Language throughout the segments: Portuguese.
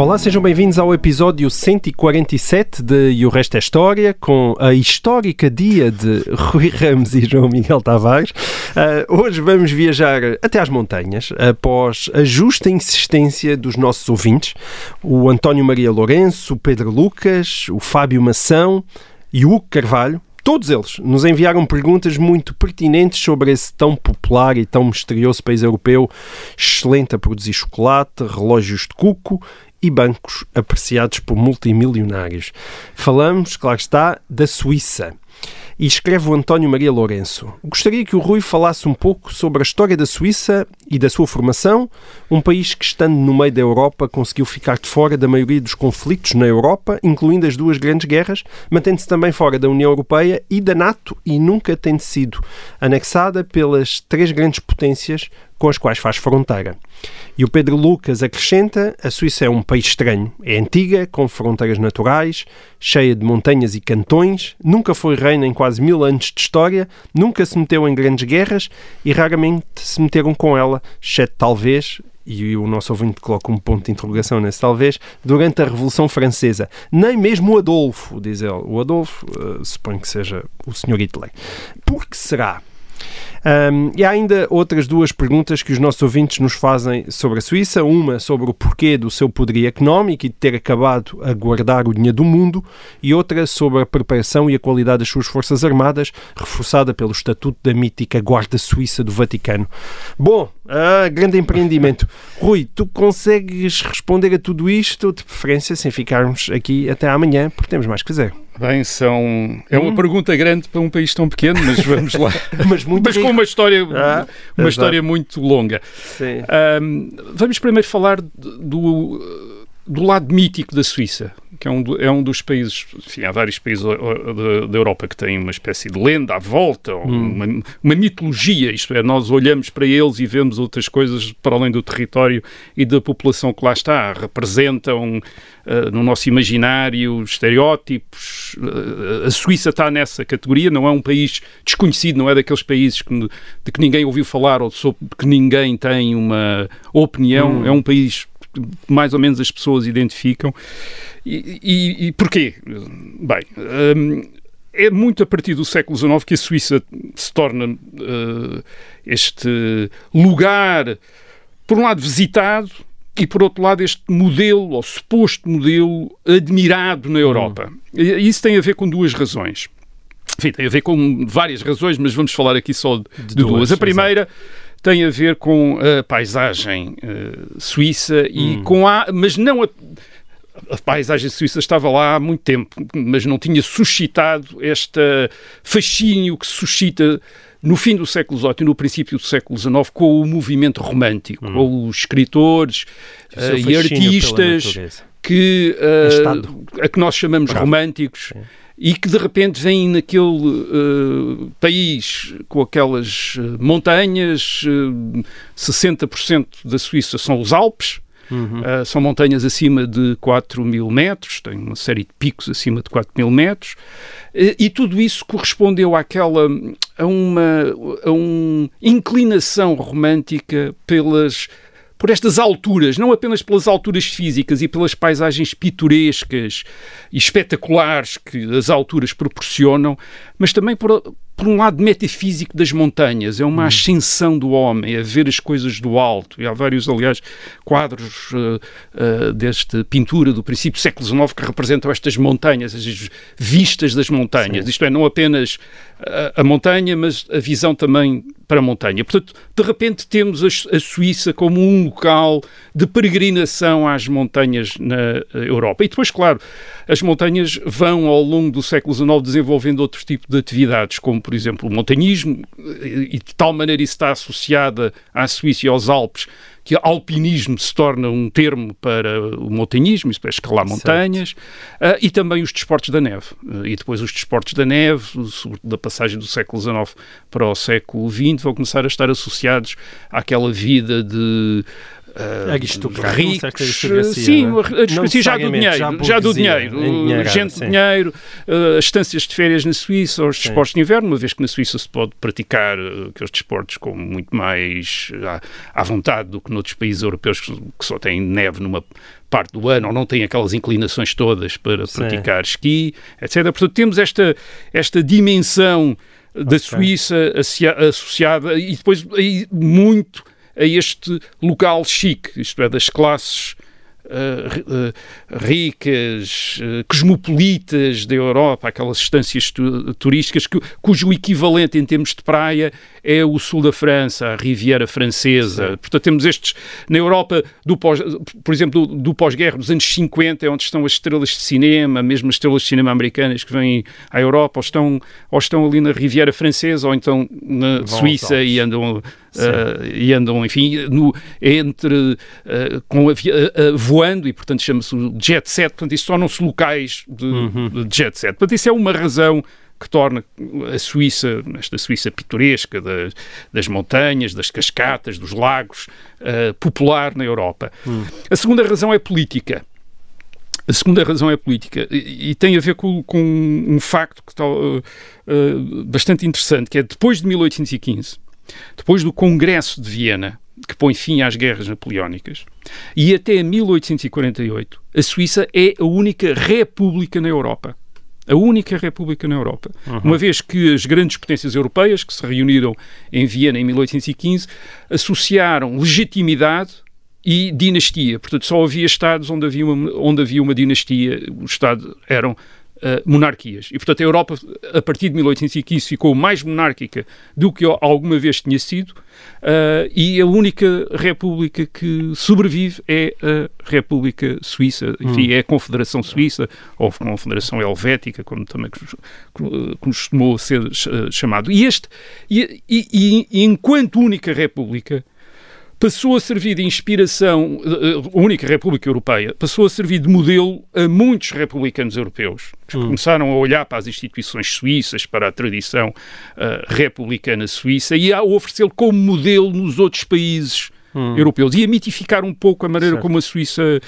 Olá, sejam bem-vindos ao episódio 147 de E o Resto é História, com a histórica dia de Rui Ramos e João Miguel Tavares. Uh, hoje vamos viajar até às montanhas, após a justa insistência dos nossos ouvintes, o António Maria Lourenço, o Pedro Lucas, o Fábio Mação e o Hugo Carvalho. Todos eles nos enviaram perguntas muito pertinentes sobre esse tão popular e tão misterioso país europeu, excelente a produzir chocolate, relógios de cuco e bancos apreciados por multimilionários. Falamos, claro está, da Suíça. E escreve o António Maria Lourenço. Gostaria que o Rui falasse um pouco sobre a história da Suíça e da sua formação, um país que, estando no meio da Europa, conseguiu ficar de fora da maioria dos conflitos na Europa, incluindo as duas grandes guerras, mantendo-se também fora da União Europeia e da NATO e nunca tendo sido anexada pelas três grandes potências com as quais faz fronteira. E o Pedro Lucas acrescenta: a Suíça é um país estranho. É antiga, com fronteiras naturais, cheia de montanhas e cantões, nunca foi reina em quase mil anos de história, nunca se meteu em grandes guerras e raramente se meteram com ela, exceto talvez. E o nosso ouvinte coloca um ponto de interrogação nesse talvez, durante a Revolução Francesa. Nem mesmo o Adolfo, diz ele. O Adolfo, uh, suponho que seja o Sr. Hitler. Por que será? Um, e há ainda outras duas perguntas que os nossos ouvintes nos fazem sobre a Suíça. Uma sobre o porquê do seu poderio económico e de ter acabado a guardar o dinheiro do mundo, e outra sobre a preparação e a qualidade das suas forças armadas, reforçada pelo estatuto da mítica Guarda Suíça do Vaticano. Bom, ah, grande empreendimento. Rui, tu consegues responder a tudo isto, de preferência, sem ficarmos aqui até amanhã, porque temos mais que fazer. Bem, são... é uma Hum. pergunta grande para um país tão pequeno, mas vamos lá. Mas mas com uma história, Ah, uma exato. história muito longa. Ahm, vamos primeiro falar do, do lado mítico da Suíça, que é um, do- é um dos países, enfim, há vários países da, Europa que têm uma espécie de lenda à volta, Hum. uma, uma mitologia, isto é, nós olhamos para eles e vemos outras coisas para além do território e da população que lá está, representam ah, no nosso imaginário estereótipos, Ah, a Suíça está nessa categoria, não é um país desconhecido, não é daqueles países que, de que ninguém ouviu falar ou sobre que ninguém tem uma opinião, é um país mais ou menos as pessoas identificam. E, e, e porquê? Bem, hum, é muito a partir do século XIX que a Suíça se torna eh, este lugar, por um lado, visitado e, por outro lado, este modelo, ou suposto modelo, admirado na Europa. E Isso tem a ver com duas razões. Enfim, tem a ver com várias razões, mas vamos falar aqui só de, de duas. duas, A primeira tem a ver com a paisagem eh, suíça e com a, mas não a, a paisagem suíça estava lá há muito tempo, mas não tinha suscitado este fascínio que suscita no fim do século XVIII e no princípio do século XIX com o movimento romântico, com os escritores eh, e artistas que, Estado. a que nós chamamos românticos e que de repente vêm naquele eh, país com aquelas eh, montanhas, eh, 60% da Suíça são os Alpes, Uh, são montanhas acima de 4 mil metros, tem uma série de picos acima de 4 mil metros, e, e tudo isso correspondeu àquela, a uma, a uma inclinação romântica pelas por estas alturas, não apenas pelas alturas físicas e pelas paisagens pitorescas e espetaculares que as alturas proporcionam, mas também por, por um lado metafísico das montanhas. É uma ascensão do homem, a ver as coisas do alto. E há vários, aliás, quadros uh, uh, desta pintura do princípio do século XIX que representam estas montanhas, as vistas das montanhas. Isto é, não apenas a, a montanha, mas a visão também para a montanha. Portanto, de repente temos a, a Suíça como um local de peregrinação às montanhas na Europa. E depois, claro, as montanhas vão ao longo do século XIX desenvolvendo outro tipo de atividades, como, por exemplo, o montanhismo, e de tal maneira isso está associada à Suíça e aos Alpes, que alpinismo se torna um termo para o montanhismo, isso para escalar montanhas, uh, e também os desportos da neve. Uh, e depois os desportos da neve, da passagem do século XIX para o século XX, vão começar a estar associados àquela vida de Uh, aristocracia, ricos, sim, a aristocracia já do dinheiro, já, já do dinheiro, gente de dinheiro, uh, as estâncias de férias na Suíça, os desportos de inverno, uma vez que na Suíça se pode praticar uh, aqueles desportos com muito mais à, à vontade do que noutros países europeus que, que só têm neve numa parte do ano ou não têm aquelas inclinações todas para Sim. praticar esqui, etc. Portanto, temos esta, esta dimensão da okay. Suíça associada e depois muito a este local chique, isto é, das classes uh, ricas, uh, cosmopolitas da Europa, aquelas estâncias tu turísticas que, cujo equivalente em termos de praia é o sul da França, a Riviera Francesa. Sim. Portanto, temos estes na Europa, do pós, por exemplo, do, do pós-guerra, dos anos 50, é onde estão as estrelas de cinema, mesmo as estrelas de cinema americanas que vêm à Europa, ou estão, ou estão ali na Riviera Francesa, ou então na Vão Suíça e andam, uh, e andam, enfim, no, entre uh, com a, uh, voando e, portanto, chama-se jet set. Portanto, isso tornam-se locais de, uhum. de jet set. Portanto, isso é uma razão que torna a Suíça, esta Suíça pitoresca das, das montanhas, das cascatas, dos lagos, uh, popular na Europa. Hum. A segunda razão é política. A segunda razão é política e, e tem a ver com, com um facto que está, uh, uh, bastante interessante, que é depois de 1815, depois do Congresso de Viena, que põe fim às guerras napoleónicas, e até 1848, a Suíça é a única república na Europa a única república na Europa. Uhum. Uma vez que as grandes potências europeias, que se reuniram em Viena em 1815, associaram legitimidade e dinastia. Portanto, só havia Estados onde havia uma, onde havia uma dinastia, os Estados eram uh, monarquias. E, portanto, a Europa, a partir de 1815, ficou mais monárquica do que alguma vez tinha sido, uh, e a única república que sobrevive é a República Suíça, enfim, hum. é a Confederação Suíça, ou Confederação Helvética, como também costumou ser chamado. E, este, e, e, e enquanto única república, passou a servir de inspiração, eh, a única República Europeia, passou a servir de modelo a muitos republicanos europeus, que hum. começaram a olhar para as instituições suíças, para a tradição uh, republicana suíça e a oferecê-lo como modelo nos outros países hum. europeus e a mitificar um pouco a maneira certo. como a Suíça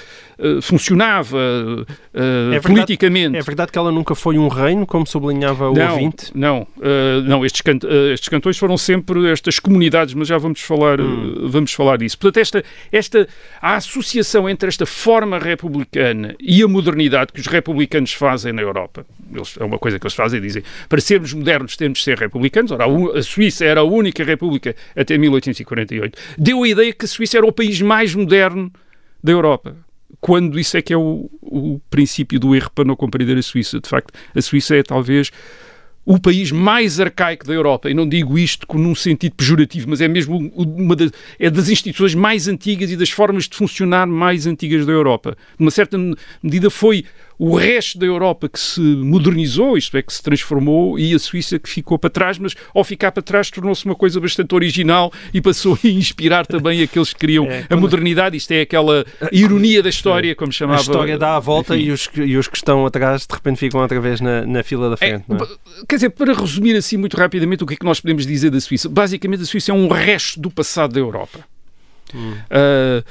funcionava uh, é verdade, politicamente. É verdade que ela nunca foi um reino, como sublinhava o não, ouvinte? Não, uh, não estes, cant estes cantões foram sempre estas comunidades, mas já vamos falar, hum. vamos falar disso. Portanto, esta, esta, a associação entre esta forma republicana e a modernidade que os republicanos fazem na Europa, eles, é uma coisa que eles fazem, dizem, para sermos modernos temos de ser republicanos, ora, a Suíça era a única república até 1848, deu a ideia que a Suíça era o país mais moderno da Europa. Quando isso é que é o, o princípio do erro para não compreender a Suíça. De facto, a Suíça é talvez o país mais arcaico da Europa, e não digo isto num sentido pejorativo, mas é mesmo uma das, é das instituições mais antigas e das formas de funcionar mais antigas da Europa. Numa certa medida foi o resto da Europa que se modernizou, isto é, que se transformou, e a Suíça que ficou para trás, mas ao ficar para trás tornou-se uma coisa bastante original e passou a inspirar também aqueles que queriam é, a modernidade. Isto é aquela ironia da história, como chamava. A história dá a volta e os, e os que estão atrás de repente ficam outra vez na, na fila da frente. É, é? Quer dizer, para resumir assim muito rapidamente o que é que nós podemos dizer da Suíça, basicamente a Suíça é um resto do passado da Europa. Hum. Uh,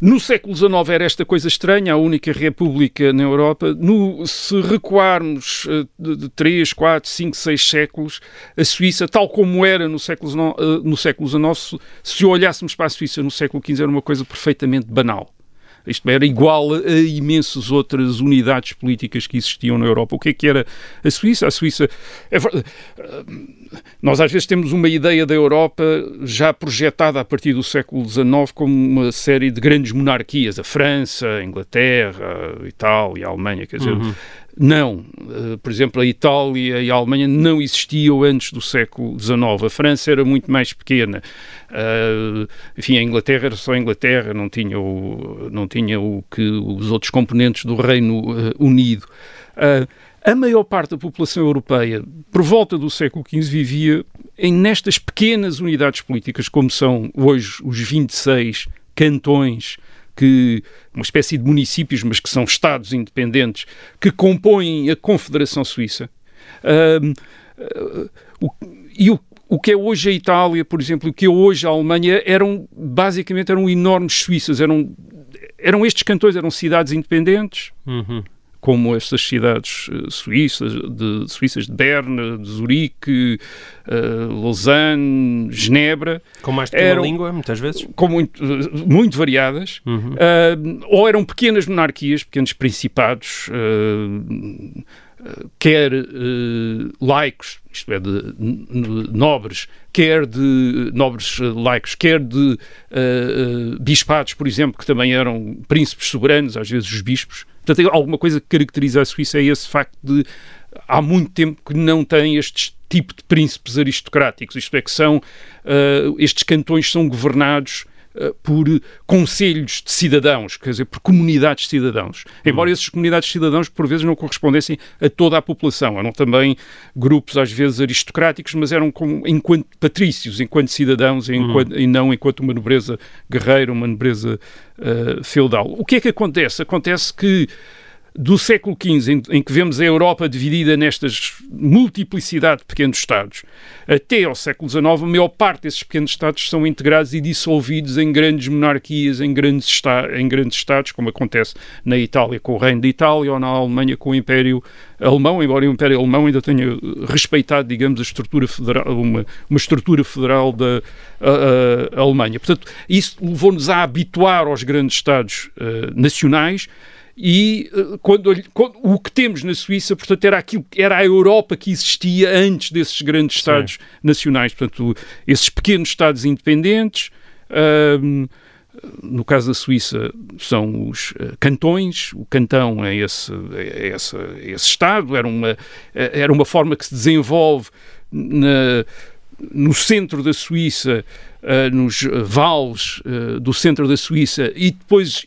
no século XIX era esta coisa estranha, a única república na Europa. No, se recuarmos uh, de 3, 4, 5, 6 séculos, a Suíça, tal como era no século, uh, no século XIX, se olhássemos para a Suíça no século XV, era uma coisa perfeitamente banal. Isto era igual a imensas outras unidades políticas que existiam na Europa. O que é que era a Suíça? A Suíça. É, nós às vezes temos uma ideia da Europa já projetada a partir do século XIX como uma série de grandes monarquias, a França, a Inglaterra, a Itália, a Alemanha, quer dizer, uhum. Não. Uh, por exemplo, a Itália e a Alemanha não existiam antes do século XIX. A França era muito mais pequena. Uh, enfim, a Inglaterra era só a Inglaterra, não tinha o, não tinha o que os outros componentes do Reino uh, Unido. a maior parte da população europeia, por volta do século XV, vivia em nestas pequenas unidades políticas, como são hoje os 26 cantões, que uma espécie de municípios, mas que são estados independentes, que compõem a Confederação Suíça. Uh, o, e o, o que é hoje a Itália, por exemplo, o que é hoje a Alemanha, eram basicamente eram enormes Suíças, eram, eram estes cantões, eram cidades independentes. Uhum como estas cidades uh, suíças, de, suíças de Berna, de Zurique, uh, Lausanne, Genebra. Com mais de uma língua, muitas vezes? Com muito, muito variadas. Uhum. Uh, ou eram pequenas monarquias, pequenos principados, quer laicos, isto é, de, nobres, quer de nobres laicos, quer de bispados, por exemplo, que também eram príncipes soberanos, às vezes os bispos, Portanto, alguma coisa que caracteriza a Suíça é esse facto de há muito tempo que não tem este tipo de príncipes aristocráticos, isto é, que são, estes cantões são governados eh, por conselhos de cidadãos, quer dizer, por comunidades de cidadãos. Embora hum. essas comunidades de cidadãos, por vezes, não correspondessem a toda a população. Eram também grupos, às vezes, aristocráticos, mas eram como, enquanto patrícios, enquanto cidadãos, hum. enquanto, e não enquanto uma nobreza guerreira, uma nobreza uh, feudal. O que é que acontece? Acontece que do século XV, em, que vemos a Europa dividida nestas multiplicidade de pequenos Estados, até ao século XIX, a maior parte desses pequenos Estados são integrados e dissolvidos em grandes monarquias, em grandes, em grandes Estados, como acontece na Itália com o Reino de Itália ou na Alemanha com o Império Alemão, embora o Império Alemão ainda tenha respeitado, digamos, a estrutura federal, uma, uma estrutura federal da Alemanha. Portanto, isso levou-nos a habituar aos grandes Estados uh, nacionais e eh, quando, quando, o que temos na Suíça, portanto, era aquilo era a Europa que existia antes desses grandes Estados Sim. nacionais, portanto, esses pequenos Estados independentes. Um, no caso da Suíça são os uh, cantões, o cantão é esse, é esse, é esse Estado, era uma, eh, era uma forma que se desenvolve na, no centro da Suíça, uh, nos vales uh, do centro da Suíça, e depois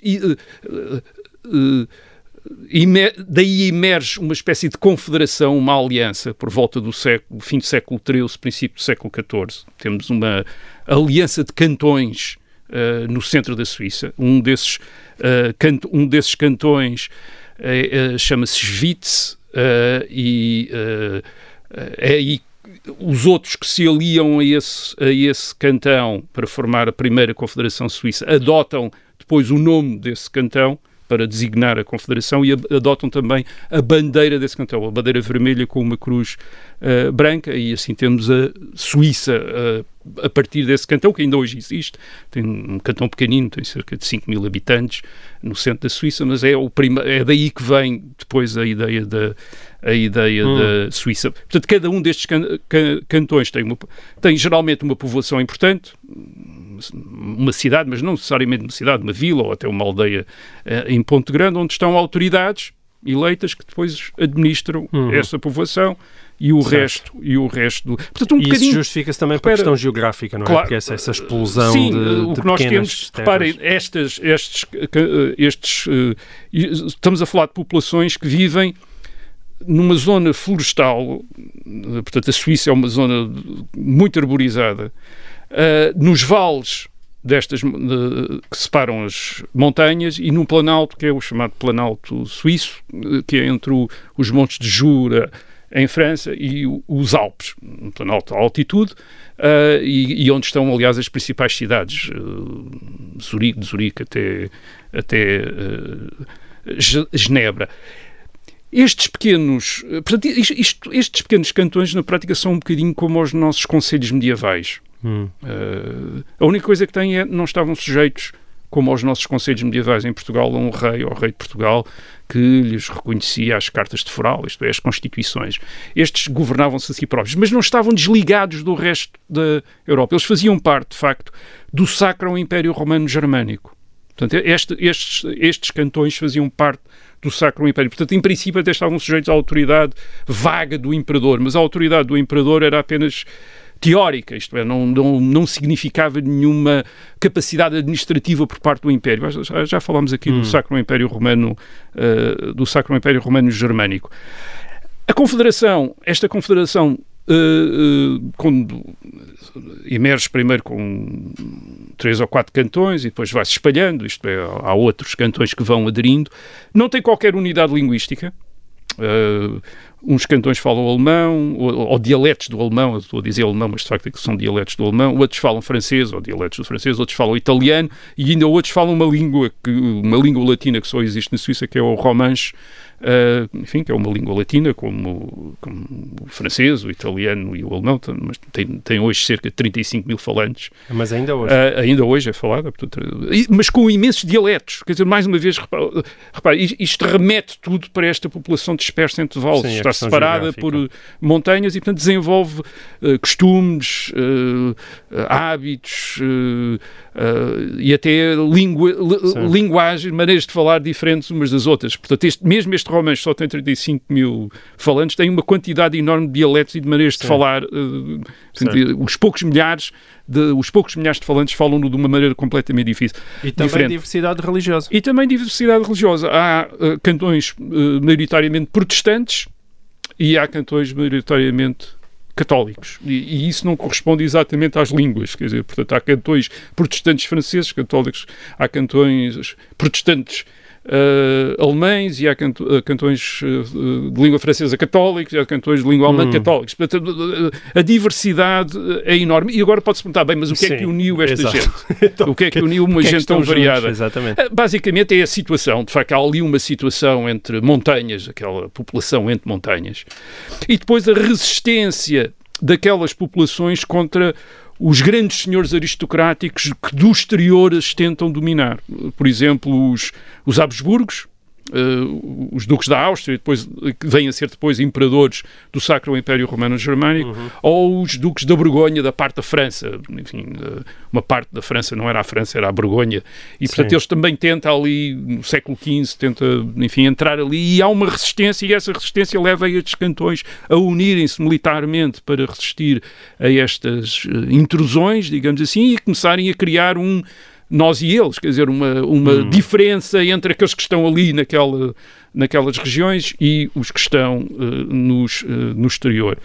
daí emerge uma espécie de confederação, uma aliança por volta do século, fim do século XIII, princípio do século XIV. Temos uma aliança de cantões uh, no centro da Suíça. Um desses, uh, canto, um desses cantões uh, chama-se Schwyz e é aí os outros que se aliam a esse, a esse cantão para formar a primeira Confederação Suíça adotam depois o nome desse cantão para designar a Confederação e adotam também a bandeira desse cantão, a bandeira vermelha com uma cruz uh, branca, e assim temos a Suíça uh, a partir desse cantão, que ainda hoje existe. Tem um cantão pequenino, tem cerca de 5 mil habitantes no centro da Suíça, mas é, o prima, é daí que vem depois a ideia da, a ideia hum. da Suíça. Portanto, cada um destes can, can, cantões tem, uma, tem geralmente uma povoação importante, uma cidade, mas não necessariamente uma cidade, uma vila ou até uma aldeia uh, em Ponte Grande, onde estão autoridades eleitas que depois administram uhum. essa povoação e o certo. resto e o resto do... Portanto, um e bocadinho... isso justifica-se também pela questão geográfica, não é? Claro, Porque essa, essa explosão sim, de, o que nós temos, terras. reparem, estas, estes, eh, estes, uh, estamos a falar de populações que vivem numa zona florestal, portanto a Suíça é uma zona muito arborizada, uh, nos vales destas uh, que separam as montanhas e num planalto que é o chamado planalto suíço, que é entre o, os montes de Jura em França e o, os Alpes, um planalto a altitude, uh, e, e, onde estão, aliás, as principais cidades, uh, Zurique, de Zurique até, até Genebra. Estes pequenos, portanto, isto, estes pequenos cantões na prática são um bocadinho como os nossos conselhos medievais. Uh, a única coisa que têm é não estavam sujeitos, como aos nossos conselhos medievais em Portugal, a um rei ou rei de Portugal que lhes reconhecia as cartas de foral, isto é, as constituições. Estes governavam-se a si próprios, mas não estavam desligados do resto da Europa. Eles faziam parte, de facto, do Sacro Império Romano Germânico. Portanto, este, estes, estes cantões faziam parte do Sacro Império. Portanto, em princípio, até estavam sujeitos à autoridade vaga do imperador, mas a autoridade do imperador era apenas teórica, isto é, não, não, não significava nenhuma capacidade administrativa por parte do Império. Já, já falámos aqui hum. do Sacro Império Romano, uh, do Sacro Império Romano Germânico. A Confederação, esta Confederação, uh, uh, quando emerge primeiro com três ou quatro cantões e depois vai-se espalhando, isto é, há outros cantões que vão aderindo, não tem qualquer unidade linguística. Uh, uns cantões falam alemão, ou, ou, dialetos do alemão, eu estou a dizer alemão, mas de facto é que são dialetos do alemão, outros falam francês, ou dialetos do francês, outros falam italiano, e ainda outros falam uma língua, que, uma língua latina que só existe na Suíça, que é o romanche, uh, enfim, que é uma língua latina, como, como, o francês, o italiano e o alemão, mas tem, tem hoje cerca de 35 mil falantes. Mas ainda hoje. Uh, ainda hoje é falada, mas com imensos dialetos. Quer dizer, mais uma vez, repare, repare isto remete tudo para esta população dispersa entre vales. Está separada por montanhas e, portanto, desenvolve uh, costumes, hábitos e até língua, linguagem, maneiras de falar diferentes umas das outras. Portanto, este, mesmo este romance só tem 35 mil falantes, tem uma quantidade enorme de dialetos e de maneiras Sim. de falar. Uh, os poucos milhares de, os poucos milhares de falantes falam-no de uma maneira completamente difícil. E também diferente. diversidade religiosa. E também diversidade religiosa. Há uh, cantões uh, maioritariamente protestantes e há cantões maioritariamente católicos. E, e, isso não corresponde exatamente às línguas. Quer dizer, portanto, há cantões protestantes franceses, católicos, há cantões protestantes uh, alemães e há canto, uh, cantões uh, de língua francesa católicos e há cantões de língua alemã hum. católicos. Portanto, a diversidade é enorme. E agora pode-se perguntar, bem, mas o que Sim, é que uniu esta exato. gente? então, o que é que uniu uma que gente é tão variada? Basicamente é a situação. De facto, há ali uma situação entre montanhas, aquela população entre montanhas, e depois a resistência daquelas populações contra os grandes senhores aristocráticos que do exterior as tentam dominar. Por exemplo, os, os Habsburgos, Uh, os duques da Áustria, depois, que vêm a ser depois imperadores do Sacro Império Romano Germânico, uhum. ou os duques da Borgonha, da parte da França, enfim, uh, uma parte da França não era a França, era a Borgonha, e portanto Sim. eles também tentam ali, no século XV, tenta, enfim, entrar ali, e há uma resistência, e essa resistência leva estes cantões a unirem-se militarmente para resistir a estas uh, intrusões, digamos assim, e começarem a criar um nós e eles, quer dizer, uma, uma hum. diferença entre aqueles que estão ali naquela, naquelas regiões e os que estão uh, nos, uh, no exterior.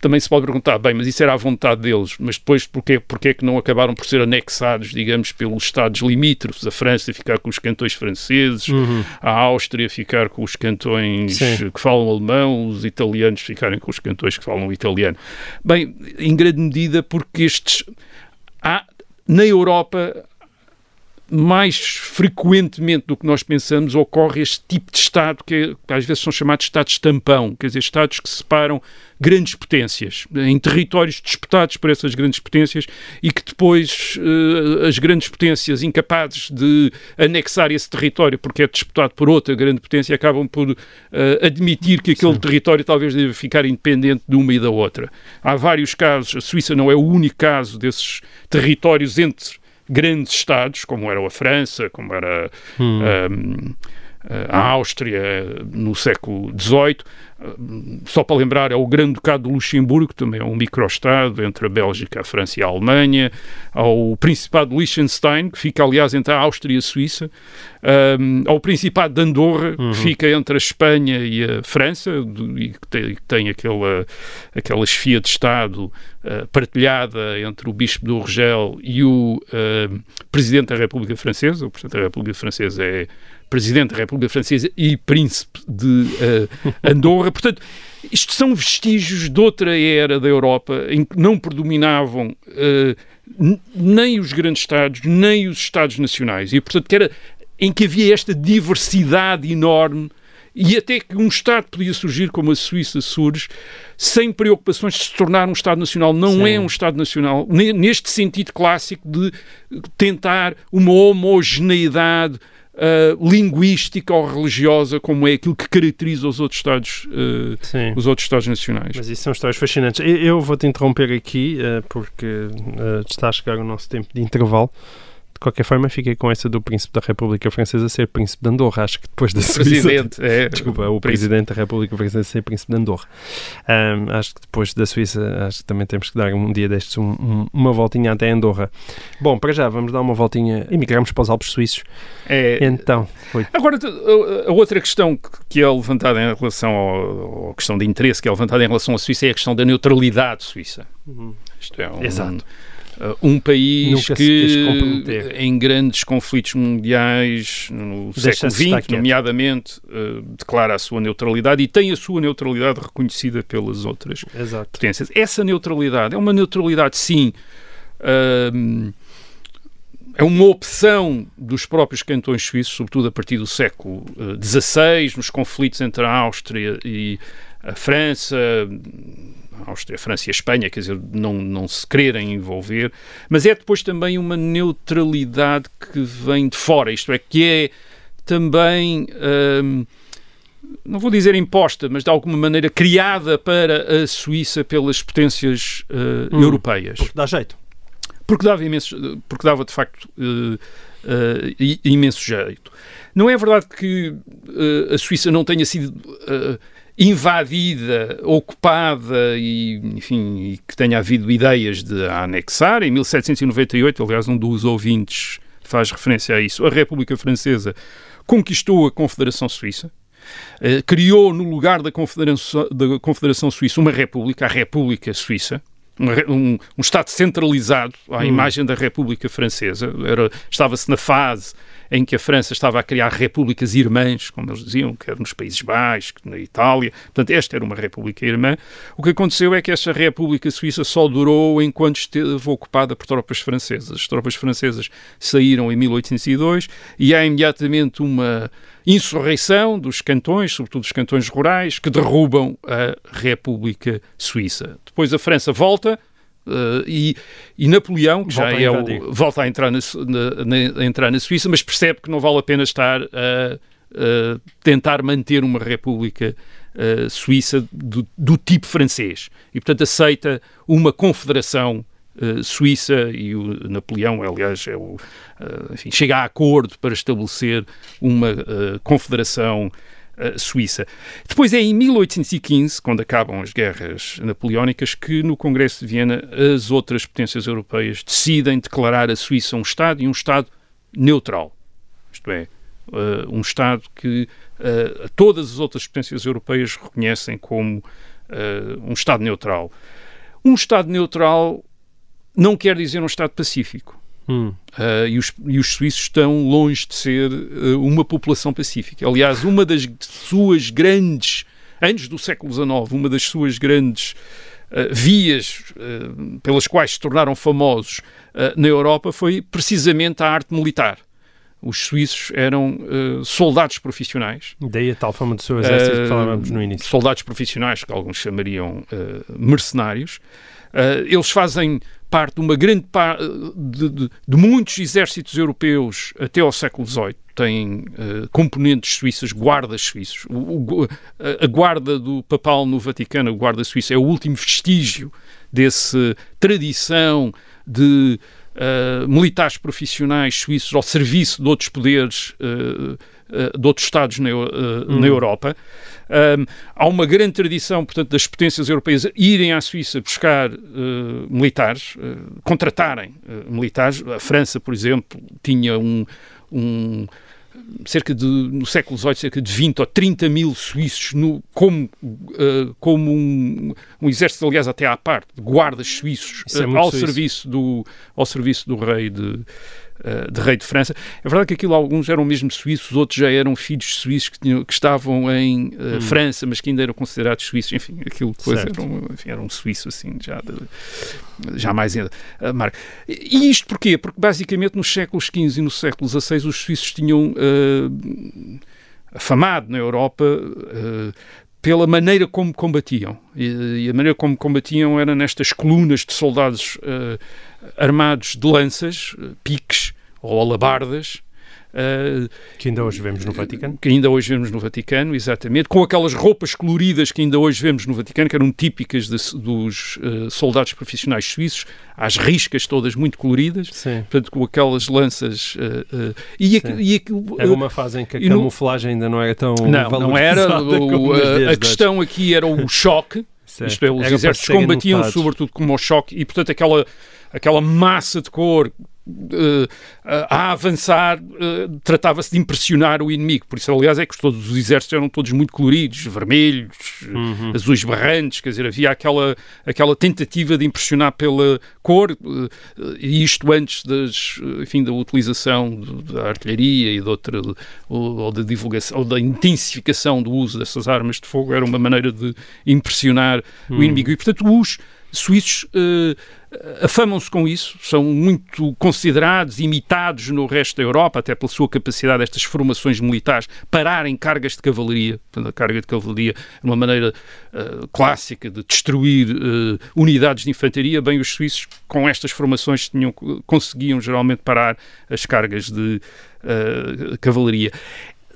também se pode perguntar, bem, mas isso era à vontade deles, mas depois porquê, porquê é que não acabaram por ser anexados, digamos, pelos Estados limítrofes? A França ficar com os cantões franceses, uhum. a Áustria ficar com os cantões Sim. que falam alemão, os italianos ficarem com os cantões que falam italiano. Bem, em grande medida porque estes... Há, na Europa, mais frequentemente do que nós pensamos, ocorre este tipo de Estado que, às vezes são chamados Estados tampão, quer dizer, Estados que separam grandes potências, em territórios disputados por essas grandes potências e que depois uh, as grandes potências incapazes de anexar esse território porque é disputado por outra grande potência acabam por uh, admitir que aquele Sim. território talvez deva ficar independente de uma e da outra. Há vários casos, a Suíça não é o único caso desses territórios entre grandes Estados, como era a França, como era hum. um, a Áustria no século XVIII. Só para lembrar, é o Grande Ducado de Luxemburgo, também é um microestado entre a Bélgica, a França e a Alemanha, ao Principado de Liechtenstein, que fica, aliás, entre a Áustria e a Suíça, um, ao Principado de Andorra, uhum. que fica entre a Espanha e a França, e que tem, tem aquela, aquela chefia de Estado uh, partilhada entre o Bispo do Urgel e o uh, Presidente da República Francesa. O Presidente da República Francesa é Presidente da República Francesa e Príncipe de uh, Andorra. Portanto, isto são vestígios de outra era da Europa em que não predominavam uh, nem os grandes Estados, nem os Estados nacionais. E, portanto, que era em que havia esta diversidade enorme e até que um Estado podia surgir como a Suíça surge, sem preocupações de se tornar um Estado Nacional. Não Sim. é um Estado Nacional, neste sentido clássico de tentar uma homogeneidade uh, linguística ou religiosa como é aquilo que caracteriza os outros Estados, uh, os outros Estados nacionais. Mas isso são histórias fascinantes. Eu vou-te interromper aqui uh, porque está a chegar o nosso tempo de intervalo. De qualquer forma, fiquei com essa do Príncipe da República Francesa ser Príncipe de Andorra. Acho que depois da Suíça. é. Desculpa, o Presidente da República Francesa ser Príncipe de Andorra. Ahm, acho que depois da Suíça, acho que também temos que dar um dia destes um- um- uma voltinha até Andorra. Bom, para já, vamos dar uma voltinha. Emigramos para os Alpes Suíços. É, Então, foi. Agora, a outra questão que- é levantada em relação ao, à questão de interesse que é levantada em relação à Suíça é a questão da neutralidade suíça. Isto é um, Exato. Uh, um país que, comprometer. em grandes conflitos mundiais no século XX, nomeadamente, uh, declara a sua neutralidade e tem a sua neutralidade reconhecida pelas outras Exato. potências. Essa neutralidade é uma neutralidade, sim, hum, é uma opção dos próprios cantões suíços, sobretudo a partir do século XVI, nos conflitos entre a Áustria e a França, Áustria, França e Espanha, quer dizer, não, não se quererem envolver, mas é depois também uma neutralidade que vem de fora, isto é, que é também. hum, não vou dizer imposta, mas de alguma maneira criada para a Suíça pelas potências eh, Hum. europeias. Porque dá jeito. Porque dava, imenso, porque dava de facto eh, i- imenso jeito. Não é verdade que a Suíça não tenha sido invadida, ocupada e, enfim, e que tenha havido ideias de a anexar. Em 1798, aliás, um dos ouvintes faz referência a isso, a República Francesa conquistou a Confederação Suíça. Eh, criou no lugar da Confederação, da Confederação Suíça uma república, a República Suíça, um, um- Estado centralizado à imagem da República Francesa. Estava-se na fase em que a França estava a criar repúblicas irmãs, como eles diziam, quer nos Países Baixos, na Itália. Portanto, esta era uma república irmã. O que aconteceu é que esta República Suíça só durou enquanto esteve ocupada por tropas francesas. As tropas francesas saíram em 1802 e há imediatamente uma insurreição dos cantões, sobretudo dos cantões rurais, que derrubam a República Suíça. Depois a França volta eh, e, e Napoleão, que já Volta a é o, volta a entrar na, na- na- a entrar na Suíça, mas percebe que não vale a pena estar a, a tentar manter uma República eh, Suíça do, do tipo francês. E, portanto, aceita uma confederação eh, suíça e o Napoleão, aliás, é o, eh, enfim, chega a acordo para estabelecer uma eh, confederação suíça. Depois é em 1815, quando acabam as guerras napoleónicas, que no Congresso de Viena as outras potências europeias decidem declarar a Suíça um Estado e um Estado neutral. Isto é, um Estado que todas as outras potências europeias reconhecem como um Estado neutral. Um Estado neutral não quer dizer um Estado pacífico. Hum. Uh, e, os, e os suíços estão longe de ser uh, uma população pacífica. Aliás, uma das suas grandes, antes do século XIX, uma das suas grandes uh, vias pelas quais se tornaram famosos na Europa foi precisamente a arte militar. Os suíços eram soldados profissionais. Daí a tal fama do seu exército que falávamos no início. Soldados profissionais, que alguns chamariam mercenários. Eles fazem parte uma grande parte de, de, de, muitos exércitos europeus até ao século XVIII. Têm uh, componentes suíças, guardas suíços. O, o, a guarda do papal no Vaticano, a guarda suíça, é o último vestígio dessa tradição de uh, militares profissionais suíços ao serviço de outros poderes uh, de outros Estados na, hum. na Europa. Um, há uma grande tradição, portanto, das potências europeias irem à Suíça buscar uh, militares, uh, contratarem uh, militares. A França, por exemplo, tinha um, um cerca de, no século XVIII, cerca de 20 ou 30 mil suíços no, como, uh, como um, um, exército, aliás, até à parte, de guardas suíços é uh, ao, serviço do, ao serviço do rei de, uh, de rei de França. É verdade que aquilo alguns eram mesmo suíços, outros já eram filhos suíços que, tinham, que estavam em hum. França, mas que ainda eram considerados suíços. Enfim, aquilo depois era um, enfim, era um suíço assim, já, de, já mais uh, marca. E isto porquê? Porque basicamente nos séculos XV e no século XVI os suíços tinham uh, afamado na Europa uh, pela maneira como combatiam. E, e, a maneira como combatiam era nestas colunas de soldados uh, armados de lanças, uh, piques ou alabardas, Uh, que ainda hoje vemos no Vaticano. Que ainda hoje vemos no Vaticano, exatamente, com aquelas roupas coloridas que ainda hoje vemos no Vaticano, que eram típicas de, dos uh, soldados profissionais suíços, às riscas todas muito coloridas, Sim. portanto, com aquelas lanças. Uh, e, e, era uma fase em que a camuflagem no... ainda não era tão Não, não era. O, a questão aqui era o choque. Isto é, os era exércitos combatiam sobretudo como o choque e, portanto, aquela, aquela massa de cor Uh, uh, a avançar uh, tratava-se de impressionar o inimigo. Por isso, aliás, é que todos os exércitos eram todos muito coloridos, vermelhos, uhum. azuis berrantes, quer dizer, havia aquela, aquela tentativa de impressionar pela cor, e isto antes das, enfim, da utilização da artilharia e de outra, ou, ou da divulgação, ou da intensificação do uso dessas armas de fogo, era uma maneira de impressionar uhum. o inimigo. E, portanto, os suíços uh, afamam-se com isso, são muito considerados, imitados no resto da Europa, até pela sua capacidade, estas formações militares, pararem cargas de cavalaria. A carga de cavalaria é uma maneira uh, clássica de destruir uh, unidades de infantaria. Bem, os suíços, com estas formações, tinham, conseguiam geralmente parar as cargas de cavalaria.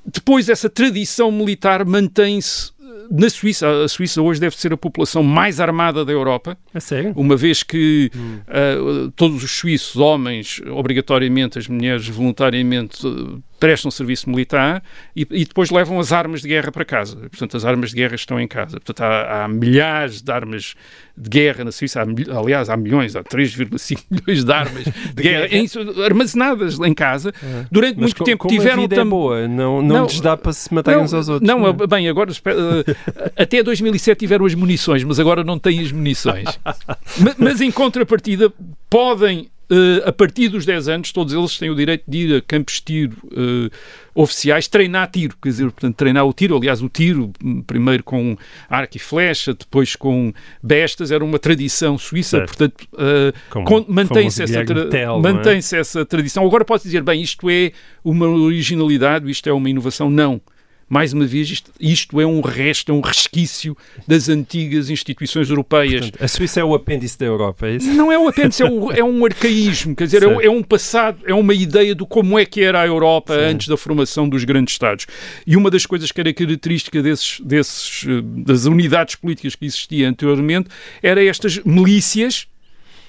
Depois, essa tradição militar mantém-se na Suíça, a Suíça hoje deve ser a população mais armada da Europa. É sério? Uma vez que hum. uh, todos os suíços, homens, obrigatoriamente, as mulheres voluntariamente, uh, prestam serviço militar e, e, depois levam as armas de guerra para casa. Portanto, as armas de guerra estão em casa. Portanto, há, há milhares de armas de guerra na Suíça. Há, aliás, há milhões, há 3,5 milhões de armas de guerra em, armazenadas em casa. É. Durante Mas muito tempo como tiveram... A vida é boa, não, não, não lhes dá para se matarem uns aos outros. Não, não, é? bem, agora... Uh, até 2007 tiveram as munições, mas agora não têm as munições. mas, mas, em contrapartida, podem Uh, a partir dos 10 anos, todos eles têm o direito de ir a campos de tiro uh, oficiais treinar tiro, quer dizer, portanto, treinar o tiro. Aliás, o tiro, hum, primeiro com arco e flecha, depois com bestas, era uma tradição suíça, certo. portanto, uh, mantém-se essa, tra é? mantém essa tradição. Agora pode dizer, bem, isto é uma originalidade, isto é uma inovação. Não mais uma vez, isto, isto, é um resto, é um resquício das antigas instituições europeias. Portanto, a Suíça é o apêndice da Europa, é isso? Não é o apêndice, é, o, é um arcaísmo, quer dizer, é, é, um passado, é uma ideia do como é que era a Europa Sim. antes da formação dos grandes Estados. E uma das coisas que era característica desses, desses, eh, das unidades políticas que existiam anteriormente era estas milícias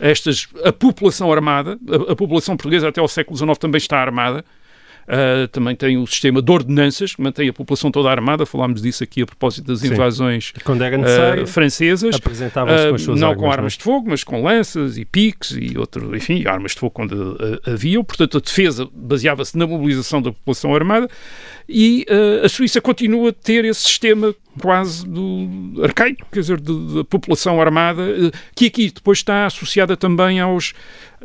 estas, a população armada, a, a, população portuguesa até ao século XIX também está armada, Uh, também tem o sistema de ordenanças, que mantém a população toda armada. Falámos disso aqui a propósito das invasões uh, francesas. Apresentavam-se com as suas Não armas, com armas não? de fogo, mas com lanças e piques e outro, enfim, armas de fogo quando havia. Portanto, a defesa baseava-se na mobilização da população armada e a Suíça continua a ter esse sistema quase do arcaico, quer dizer, da população armada, uh, que aqui depois está associada também aos,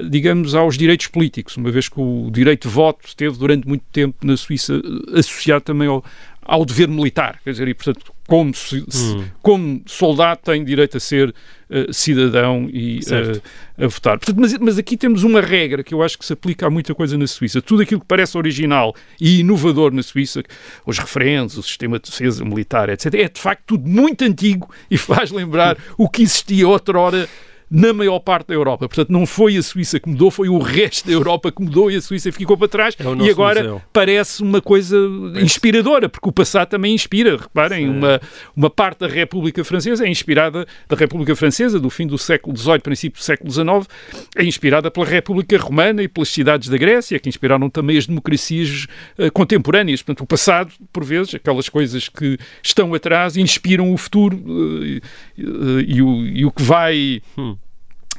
digamos, aos direitos políticos, uma vez que o direito de voto esteve durante muito tempo na Suíça uh, associado também ao, ao dever militar, quer dizer, e portanto, como, hum. como soldado tem direito a ser uh, cidadão e uh, a votar. Portanto, mas, mas, aqui temos uma regra que eu acho que se aplica a muita coisa na Suíça. Tudo aquilo que parece original e inovador na Suíça, os referentes, o sistema de defesa militar, etc., é de facto tudo muito antigo e faz lembrar o que existia outrora na maior parte da Europa. Portanto, não foi a Suíça que mudou, foi o resto da Europa que mudou e a Suíça ficou para trás. É e agora museu. parece uma coisa inspiradora, porque o passado também inspira. Reparem, uma, uma parte da República Francesa é inspirada da República Francesa do fim do século XVIII, princípio do século XIX, é inspirada pela República Romana e pelas cidades da Grécia, que inspiraram também as democracias uh, contemporâneas. Portanto, o passado, por vezes, aquelas coisas que estão atrás, inspiram o futuro uh, uh, e, o, e o que vai. Hum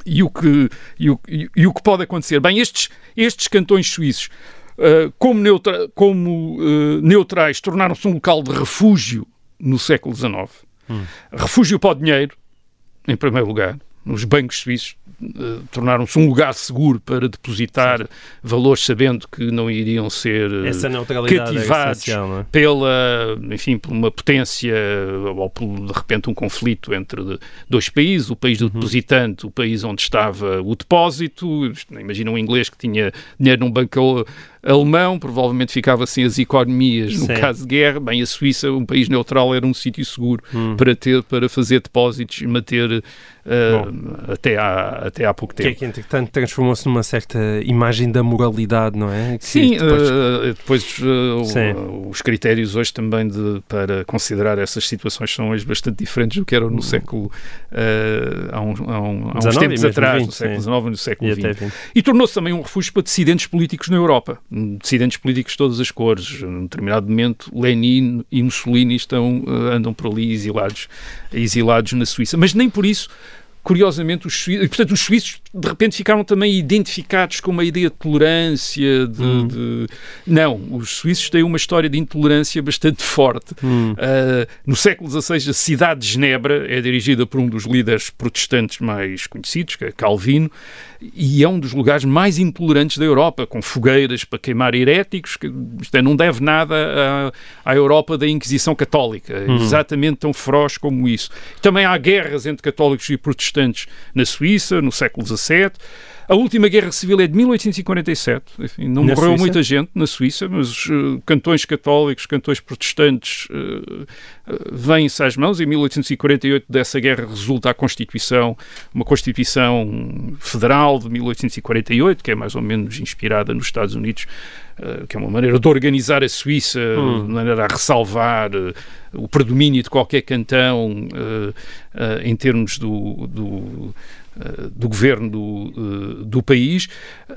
e o que, e o, e, o que pode acontecer. Bem, estes, estes cantões suíços, uh, como, neutra, como uh, neutrais, tornaram-se um local de refúgio no século XIX. Hum. Refúgio para o dinheiro, em primeiro lugar. Os bancos suíços uh, tornaram-se um lugar seguro para depositar Sim. valores sabendo que não iriam ser uh, cativados é é? pela, enfim, por uma potência ou por, de repente, um conflito entre dois países, o país do uhum. depositante, o país onde estava o depósito. Imagina um inglês que tinha dinheiro num banco alemão, provavelmente ficava sem as economias no Sim. caso de guerra. Bem, a Suíça, um país neutral, era um sítio seguro para, ter, para fazer depósitos e manter uh, até, há, até há pouco Que tempo. é que, entretanto, transformou-se numa certa imagem da moralidade, não é? Que Sim, depois- eh, depois o- Sim. os critérios hoje também de, para considerar essas situações são hoje bastante diferentes do que eram no século eh, há, uns- há um- há uns 19 e tempos atrás, 20, no século. XIX e no século e XX. vinte. E tornou-se também um refúgio para dissidentes políticos na Europa. Dissidentes políticos de todas as cores. Num determinado momento, Lenin e Mussolini estão, eh, andam por ali exilados, exilados na Suíça. Mas nem por isso, curiosamente, os suíços, portanto, os suíços de repente ficaram também identificados com uma ideia de tolerância, de, Hum. de- Não, os suíços têm uma história de intolerância bastante forte. Hum. Uh, no século XVI, a cidade de Genebra é dirigida por um dos líderes protestantes mais conhecidos, que é Calvino, e é um dos lugares mais intolerantes da Europa, com fogueiras para queimar heréticos, que isto é, não deve nada à, à Europa da Inquisição Católica, é exatamente tão feroz como isso. Também há guerras entre católicos e protestantes na Suíça, no século A última guerra civil é de 1847. Enfim, não Na morreu Suíça? muita gente na Suíça, mas eh, cantões católicos, cantões protestantes eh, eh, vêm-se às mãos. Em 1848 dessa guerra resulta a Constituição, uma Constituição Federal de 1848, que é mais ou menos inspirada nos Estados Unidos, eh, que é uma maneira de organizar a Suíça, Hum. de maneira a ressalvar o predomínio de qualquer cantão em termos do- do do governo do, eh, do país,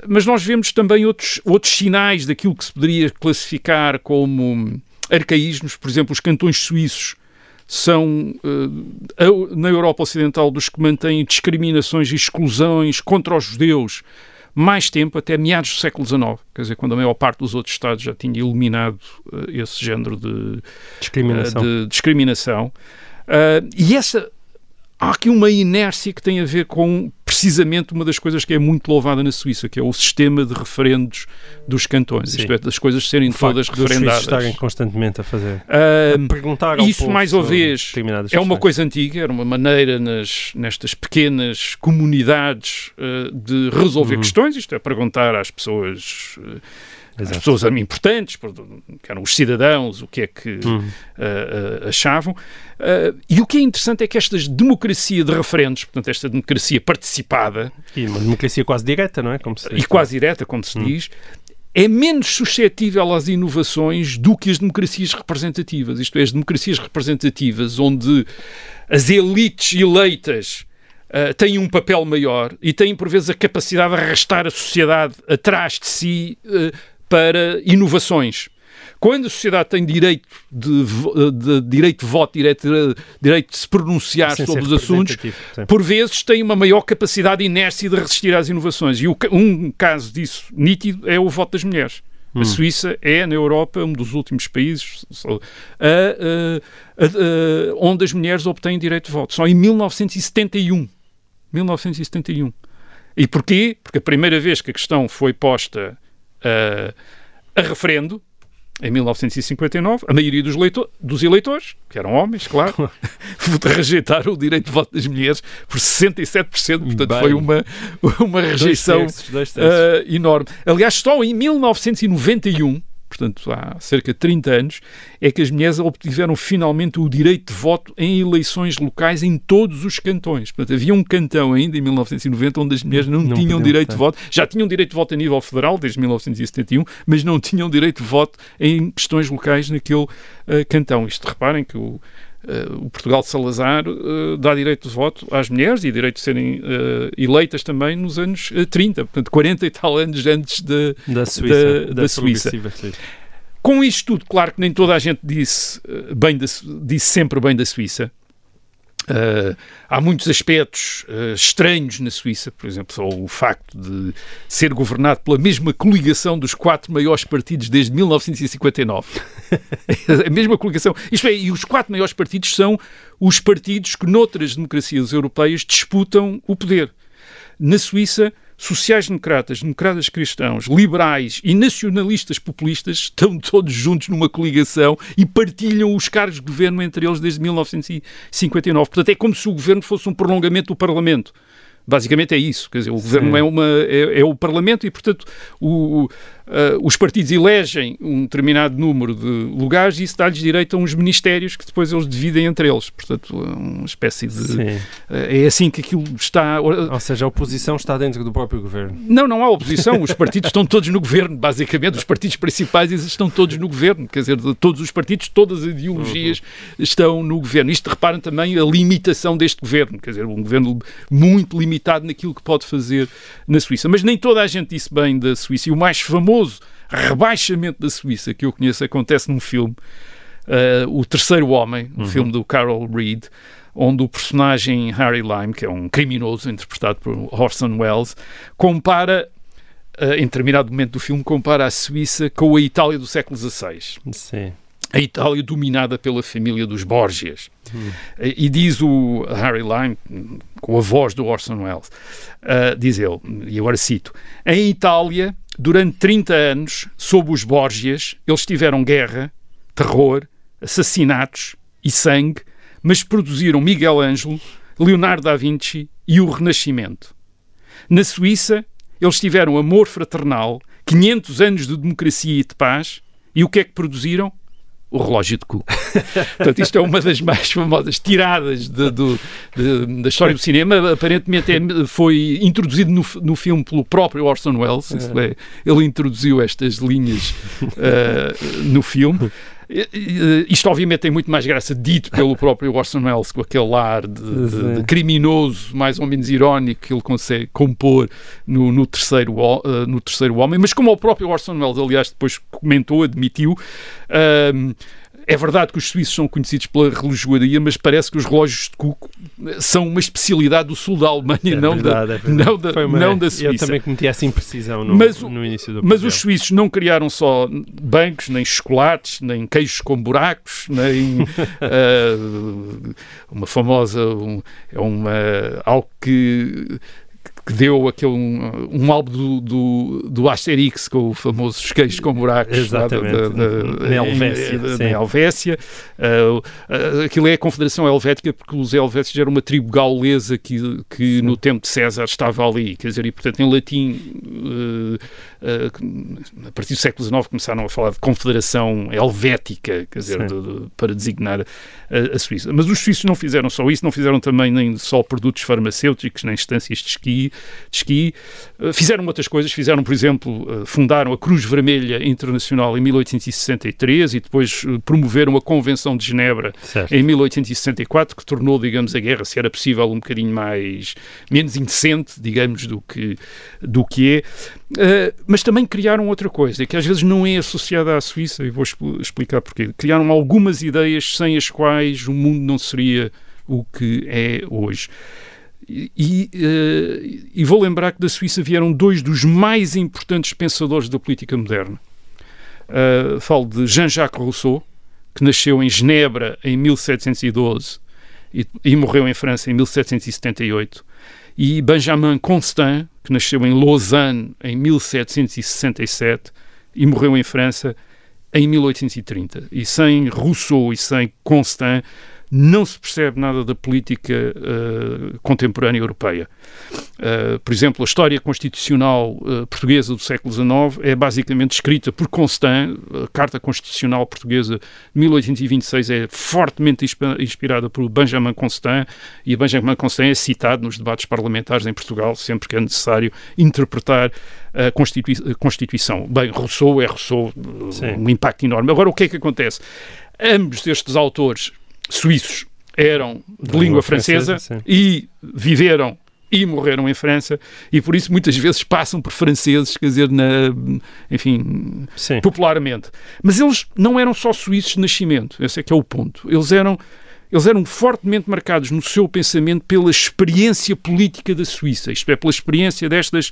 mas nós vemos também outros, outros sinais daquilo que se poderia classificar como arcaísmos, por exemplo, os cantões suíços são, eh, na Europa Ocidental, dos que mantêm discriminações e exclusões contra os judeus mais tempo, até meados do século XIX, quer dizer, quando a maior parte dos outros Estados já tinha eliminado eh, esse género de, Discriminação. de discriminação. E essa há aqui uma inércia que tem a ver com precisamente uma das coisas que é muito louvada na Suíça, que é o sistema de referendos dos cantões, Sim. isto é, das coisas serem facto todas referendadas. estarem constantemente a fazer. Ah, a perguntar ao isso, mais uma vez, é uma coisa antiga, era uma maneira nas, nestas pequenas comunidades eh, de resolver Uhum. questões, isto é, perguntar às pessoas, eh, Exato. pessoas importantes, por- que eram os cidadãos, o que é que Uhum. eh, eh, achavam. Eh, e o que é interessante é que esta democracia de referendos, portanto, esta democracia participada, E uma democracia quase direta, não é? Como se diz, e quase direta, como se diz, é menos suscetível às inovações do que as democracias representativas. Isto é, as democracias representativas, onde as elites eleitas ah, têm um papel maior e têm, por vezes, a capacidade de arrastar a sociedade atrás de si ah, para inovações. Quando a sociedade tem direito de, vo- de direito de voto, direito de, direito de se pronunciar Sem sobre os assuntos, sim. por vezes tem uma maior capacidade de inércia de resistir às inovações. E o um caso disso nítido é o voto das mulheres. Hum. A Suíça é, na Europa, um dos últimos países a- a- a- onde as mulheres obtêm direito de voto. Só em 1971. 1971. E porquê? Porque a primeira vez que a questão foi posta ah, a referendo, em 1959, a maioria dos, leitor- dos eleitores, que eram homens, claro, rejeitaram o direito de voto das mulheres por 67%, portanto Bem. foi uma, uma Dois rejeição terços, dois terços. ah, enorme. Aliás, só em 1991, portanto há cerca de 30 anos, é que as mulheres obtiveram finalmente o direito de voto em eleições locais em todos os cantões. Portanto, havia um cantão ainda em 1990 onde as mulheres não, Não tinham direito de voto. Já tinham direito de voto a nível federal desde 1971, mas não tinham direito de voto em questões locais naquele ah, cantão. Isto reparem que o, o Portugal de Salazar ah, dá direito de voto às mulheres e direito de serem ah, eleitas também nos anos ah, 30, portanto 40 e tal anos antes de, da Suíça. da- da progressiva Suíça. com isto tudo, claro que nem toda a gente disse, eh, bem da disse sempre bem da Suíça. Eh, há muitos aspectos eh, estranhos na Suíça, por exemplo, só o facto de ser governado pela mesma coligação dos quatro maiores partidos desde 1959. a mesma coligação. Isto é, e os quatro maiores partidos são os partidos que noutras democracias europeias disputam o poder. Na Suíça, sociais-democratas, democratas cristãos, liberais e nacionalistas populistas estão todos juntos numa coligação e partilham os cargos de governo entre eles desde 1959. Portanto, é como se o governo fosse um prolongamento do Parlamento. Basicamente é isso. Quer dizer, o governo é, uma, é, é o Parlamento e, portanto, o, Uh, os partidos elegem um determinado número de lugares e isso dá-lhes direito a uns ministérios que depois eles dividem entre eles. Portanto, uma espécie de. Uh, é assim que aquilo está. Ou seja, a oposição está dentro do próprio governo. Não, não há oposição. Os partidos estão todos no governo, basicamente. Os partidos principais estão todos no governo. Quer dizer, todos os partidos, todas as ideologias uhum. estão no governo. Isto reparem também a limitação deste governo. Quer dizer, um governo muito limitado naquilo que pode fazer na Suíça. Mas nem toda a gente disse bem da Suíça. E o mais famoso rebaixamento da Suíça que eu conheço acontece num filme, uh, O Terceiro Homem, um uhum. filme do Carol Reed, onde o personagem Harry Lime, que é um criminoso interpretado por Orson Welles, compara uh, em determinado momento do filme, compara a Suíça com a Itália do século XVI. Sim. A Itália dominada pela família dos Borgias. Hum. E diz o Harry Lime, com a voz do Orson Welles, uh, diz ele, e agora cito: Em Itália, durante 30 anos, sob os Borgias, eles tiveram guerra, terror, assassinatos e sangue, mas produziram Miguel Ângelo, Leonardo da Vinci e o Renascimento. Na Suíça, eles tiveram amor fraternal, 500 anos de democracia e de paz, e o que é que produziram? O relógio de cu. Portanto, isto é uma das mais famosas tiradas de, de, de, da história do cinema. Aparentemente é, foi introduzido no, no filme pelo próprio Orson Welles. É, ele introduziu estas linhas uh, no filme. Isto, obviamente, tem muito mais graça dito pelo próprio Orson Welles, com aquele ar de, de, de criminoso, mais ou menos irónico, que ele consegue compor no, no, terceiro, uh, no terceiro Homem. Mas, como o próprio Orson Welles, aliás, depois comentou, admitiu. Uh, é verdade que os suíços são conhecidos pela relojoaria, mas parece que os relógios de cuco são uma especialidade do sul da Alemanha, é não, verdade, da, é não, da, uma, não da Suíça. Eu também cometi essa imprecisão no, mas, no início do Mas os suíços não criaram só bancos, nem chocolates, nem queijos com buracos, nem uh, uma famosa, um, é uma, algo que que deu aquele um, um álbum do, do, do, Asterix com o famoso queijos com buracos Exatamente. Da, da, Helvécia. Uh, uh, aquilo é a Confederação Helvética porque os helvécios eram uma tribo gaulesa que, que no tempo de César estava ali. Quer dizer, e portanto em latim, uh, a partir do século XIX começaram a falar de Confederação Helvética, quer dizer, de, de, para designar a, a, Suíça. Mas os suíços não fizeram só isso, não fizeram também nem só produtos farmacêuticos, nem instâncias de esqui, de. Eh, fizeram outras coisas, fizeram, por exemplo, eh, fundaram a Cruz Vermelha Internacional em 1863 e depois eh, promoveram a Convenção de Genebra certo. em 1864, que tornou, digamos, a guerra, se era possível, um bocadinho mais, menos indecente, digamos, do que, do que é. Mas também criaram outra coisa, que às vezes não é associada à Suíça, e vou explicar porquê. Criaram algumas ideias sem as quais o mundo não seria o que é hoje. E, uh, e, vou lembrar que da Suíça vieram dois dos mais importantes pensadores da política moderna. Uh, falo de Jean-Jacques Rousseau, que nasceu em Genebra em 1712 e, e, morreu em França em 1778, e Benjamin Constant, que nasceu em Lausanne em 1767 e morreu em França em 1830. E sem Rousseau e sem Constant, não se percebe nada da política uh, contemporânea europeia. Uh, por exemplo, a história constitucional uh, portuguesa do século XIX é basicamente escrita por Constant, a Carta Constitucional Portuguesa de 1826 é fortemente inspirada por Benjamin Constant e Benjamin Constant é citado nos debates parlamentares em Portugal sempre que é necessário interpretar a Constitui Constituição. Bem, Rousseau é Rousseau, Sim. um impacto enorme. Agora, o que é que acontece? Ambos estes autores suíços eram de língua francesa, francesa e viveram e morreram em França e por isso muitas vezes passam por franceses, quer dizer, na, enfim, sim. popularmente. Mas eles não eram só suíços de nascimento, esse é que é o ponto. Eles eram eles eram fortemente marcados no seu pensamento pela experiência política da Suíça, isto é, pela experiência destas,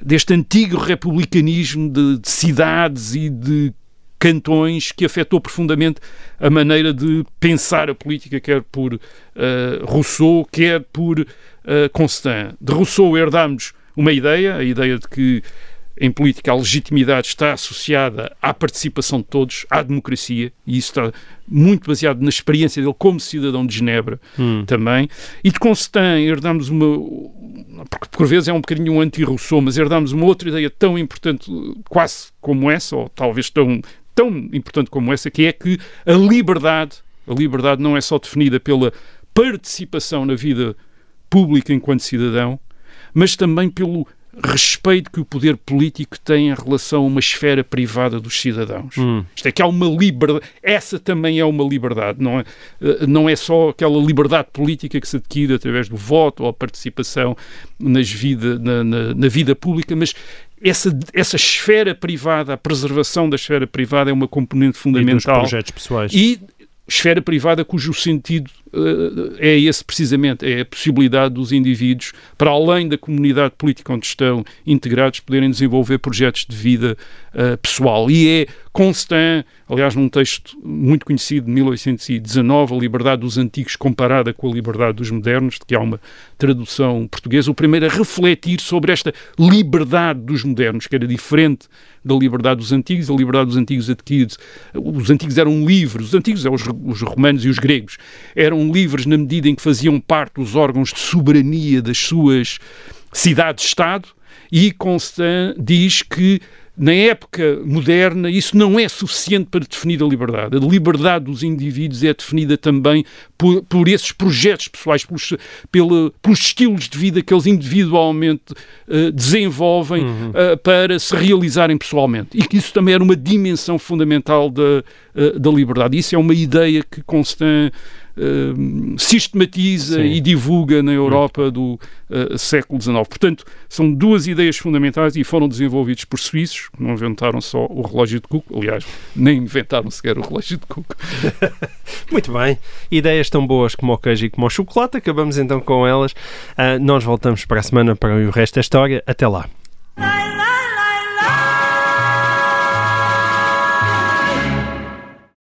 deste antigo republicanismo de, de cidades e de cantões que afetou profundamente a maneira de pensar a política, quer por uh, Rousseau, quer por uh, Constant. De Rousseau herdamos uma ideia, a ideia de que em política a legitimidade está associada à participação de todos, à democracia, e isso está muito baseado na experiência dele como cidadão de Genebra hum. também. E de Constant herdamos uma, porque por vezes é um bocadinho um anti-Rousseau, mas herdamos uma outra ideia tão importante, quase como essa, ou talvez tão, tão importante como essa, que é que a liberdade, a liberdade não é só definida pela participação na vida pública enquanto cidadão, mas também pelo respeito que o poder político tem em relação a uma esfera privada dos cidadãos. Hum. Isto é que há uma liberdade, essa também é uma liberdade, não é, eh, não é só aquela liberdade política que se adquire através do voto ou a participação nas vida, na, na, na vida pública, mas essa, essa esfera privada, a preservação da esfera privada é uma componente fundamental. E dos projetos pessoais. E esfera privada cujo sentido é esse precisamente, é a possibilidade dos indivíduos, para além da comunidade política onde estão integrados, poderem desenvolver projetos de vida uh, pessoal. E é Constant, aliás, num texto muito conhecido de 1819, A Liberdade dos Antigos comparada com a Liberdade dos Modernos, de que há uma tradução portuguesa, o primeiro a refletir sobre esta liberdade dos modernos, que era diferente da liberdade dos antigos, a liberdade dos antigos adquiridos. Os antigos eram livres, os antigos, é os romanos e os gregos, eram livres na medida em que faziam parte dos órgãos de soberania das suas cidades-estado, e Constant diz que na época moderna, isso não é suficiente para definir a liberdade. A liberdade dos indivíduos é definida também por, por esses projetos pessoais, pelos, pela, pelos estilos de vida que eles individualmente uh, desenvolvem uhum. uh, para se realizarem pessoalmente. E que isso também era uma dimensão fundamental da, uh, da liberdade. Isso é uma ideia que Constant uh, sistematiza Sim. e divulga na Europa do uh, século XIX. Portanto, são duas ideias fundamentais e foram desenvolvidas por suíços, que não inventaram só o relógio de Cook, aliás, nem inventaram sequer o relógio de Cook. Muito bem. Ideias tão boas como o queijo e como o chocolate. Acabamos então com elas. Uh, nós voltamos para a semana para o resto da história. Até lá.